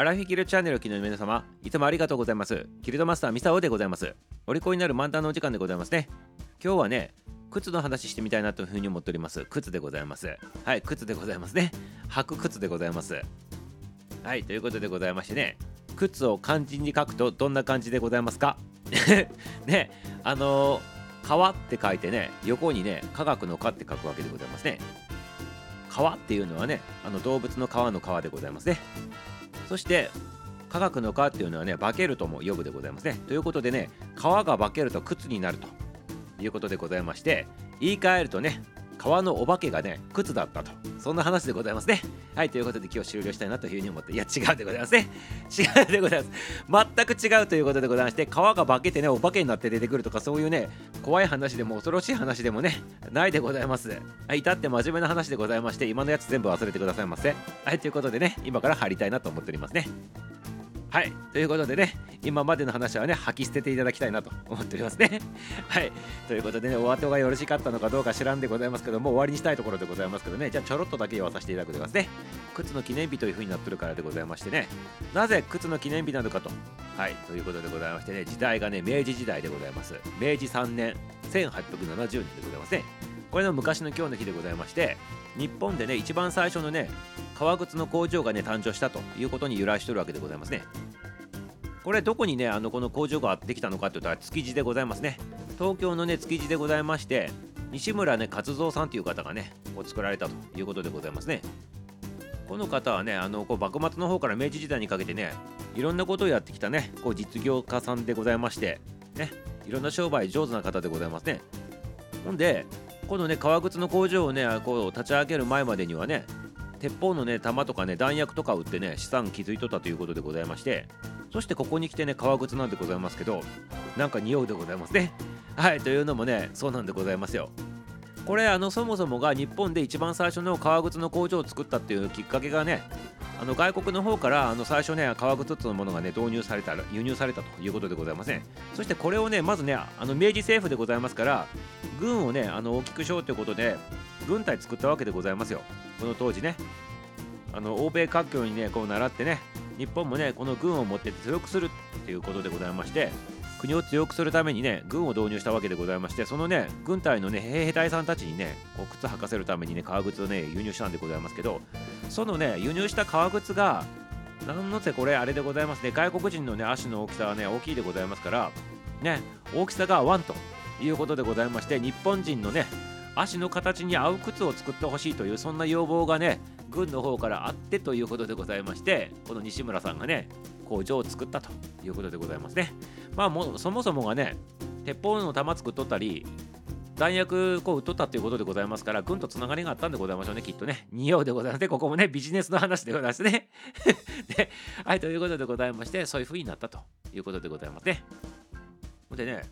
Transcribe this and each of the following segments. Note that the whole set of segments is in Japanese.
アラフィキルチャンネルを機の皆様、いつもありがとうございます。キルドマスターミサオでございます。お利口になる満タンのお時間でございますね。今日はね、靴の話してみたいなというふうに思っております。靴でございます。はい、靴でございますね。履く靴でございます。はい、ということでございましてね、靴を漢字に書くとどんな感じでございますか？ね、あのー川って書いてね、横にね、科学の科って書くわけでございますね。川っていうのはね、あの動物の川の川でございますね。そして、科学の科っていうのはね、化けるとも呼ぶでございますね。ということでね、皮が化けると靴になるということでございまして、言い換えるとね、川のお化けがね、靴だったと。そんな話でございますね。はい、ということで今日終了したいなというふうに思って、いや、違うでございますね。違うでございます。全く違うということでございまして、川が化けてね、お化けになって出てくるとか、そういうね、怖い話でも恐ろしい話でもね、ないでございます。はい、至って真面目な話でございまして、今のやつ全部忘れてくださいませ。はい、ということでね、今から入りたいなと思っておりますね。はい、ということでね、今までの話はね、吐き捨てていただきたいなと思っておりますね。はい、ということでね、お後がよろしかったのかどうか知らんでございますけども、終わりにしたいところでございますけどね、じゃあちょろっとだけ言わさせていただくでございますね。靴の記念日という風になってるからでございましてね、なぜ靴の記念日なのかと。はい、ということでございましてね、時代がね、明治時代でございます。明治3年、1870年でございますね。これの昔の今日の日でございまして、日本でね、一番最初のね、革靴の工場がね、誕生したということに由来してるわけでございますね。これどこにねあのこの工場ができたのかって言ったら築地でございますね。東京のね築地でございまして西村ね勝三さんという方がねこう作られたということでございますね。この方はねあのこう幕末の方から明治時代にかけてねいろんなことをやってきたねこう実業家さんでございましてねいろんな商売上手な方でございますね。ほんでこのね革靴の工場をねこう立ち上げる前までにはね鉄砲のね弾とかね弾薬とか売ってね資産築いとったということでございましてそしてここに来てね革靴なんでございますけどなんか匂うでございますね。はいというのもねそうなんでございますよ。これあのそもそもが日本で一番最初の革靴の工場を作ったっていうきっかけがねあの外国の方からあの最初ね革靴っていうものがね導入された輸入されたということでございません。そしてこれをねまずねあの明治政府でございますから軍をねあの大きくしようということで軍隊作ったわけでございますよ。この当時ねあの欧米各国にねこう習ってね日本もねこの軍を持って強くするっていうことでございまして国を強くするためにね軍を導入したわけでございましてそのね軍隊のね兵隊さんたちにねこう靴履かせるためにね革靴をね輸入したんでございますけどそのね輸入した革靴がなんのせこれあれでございますね外国人のね足の大きさはね大きいでございますからね大きさが合わんということでございまして日本人のね足の形に合う靴を作ってほしいというそんな要望がね軍の方からあってということでございましてこの西村さんがね工場を作ったということでございますね。まあもそもそもがね鉄砲の弾作っとったり弾薬こう撃っとったということでございますから軍とつながりがあったんでございましょうねきっとね。匂うでございますねここもねビジネスの話でございますね。ではいということでございましてそういう風になったということでございますね。でね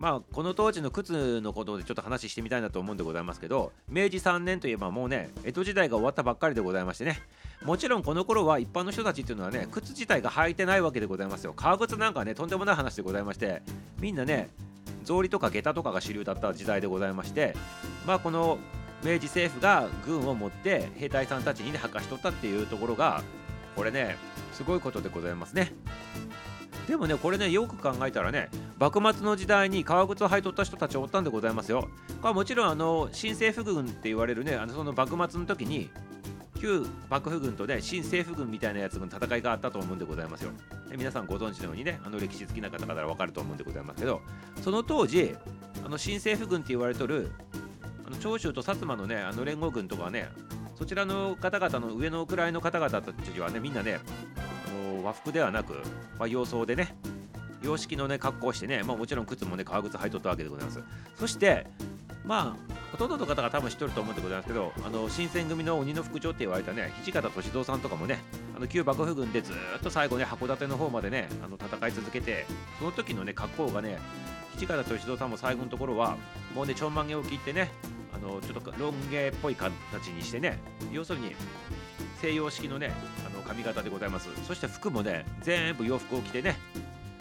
まあこの当時の靴のことでちょっと話してみたいなと思うんでございますけど明治3年といえばもうね江戸時代が終わったばっかりでございましてね。もちろんこの頃は一般の人たちっていうのはね靴自体が履いてないわけでございますよ。革靴なんかねとんでもない話でございましてみんなね草履とか下駄とかが主流だった時代でございましてまあこの明治政府が軍を持って兵隊さんたちにね履かしとったっていうところがこれねすごいことでございますね。でもねこれねよく考えたらね幕末の時代に革靴を履いとった人たちおったんでございますよ。これはもちろんあの新政府軍って言われるねあのその幕末の時に旧幕府軍とね新政府軍みたいなやつの戦いがあったと思うんでございますよ。で皆さんご存知のようにねあの歴史好きな方々は分かると思うんでございますけどその当時あの新政府軍って言われとるあの長州と薩摩のねあの連合軍とかはねそちらの方々の上の位の方々たちはねみんなねの和服ではなく、まあ、洋装でね洋式のね格好をしてね、まあ、もちろん靴もね革靴履いとったわけでございます。そしてまあほとんどの方が多分知ってると思うんでございますけどあの新選組の鬼の副長って言われたね土方歳三さんとかもねあの旧幕府軍でずっと最後ね函館の方までねあの戦い続けてその時のね格好がね土方歳三さんも最後のところはもうねちょんまげを切ってねあのちょっとロン毛っぽい形にしてね要するに西洋式のね髪型でございます。そして服もね全部洋服を着てね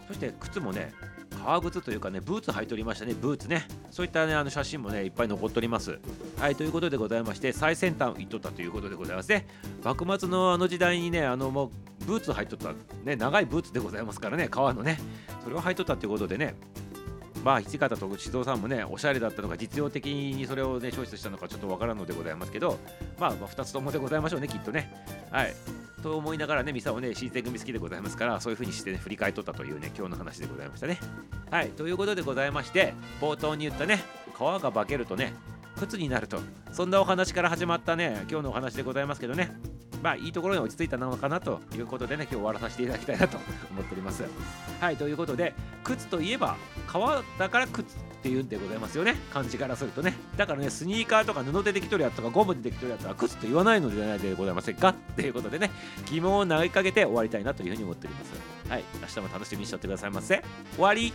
そして靴もね革靴というかねブーツ履いておりましたね。ブーツね。そういったねあの写真もねいっぱい残っております。はいということでございまして最先端を言っとったということでございますね。幕末のあの時代にねあのもうブーツ履いとったね長いブーツでございますからね革のね。それを履いとったっていうことでねまあ土方と静雄さんもねおしゃれだったのか実用的にそれをねチョイスしたのかちょっとわからんのでございますけどまあ、まあ、2つともでございましょうねきっとね。はい。と思いながらねミサをね新選組好きでございますからそういう風にしてね振り返っとったというね今日の話でございましたね。はいということでございまして冒頭に言ったね皮が化けるとね靴になるとそんなお話から始まったね今日のお話でございますけどねまあいいところに落ち着いたのかなということでね今日終わらさせていただきたいなと思っております。はいということで靴といえば革だから靴。っていうんでございますよね漢字からするとねだからねスニーカーとか布でできとるやつとかゴムでできとるやつは靴と言わないのではないでございませんかということでね疑問を投げかけて終わりたいなというふうに思っておりますはい明日も楽しみにしちゃってくださいませ終わり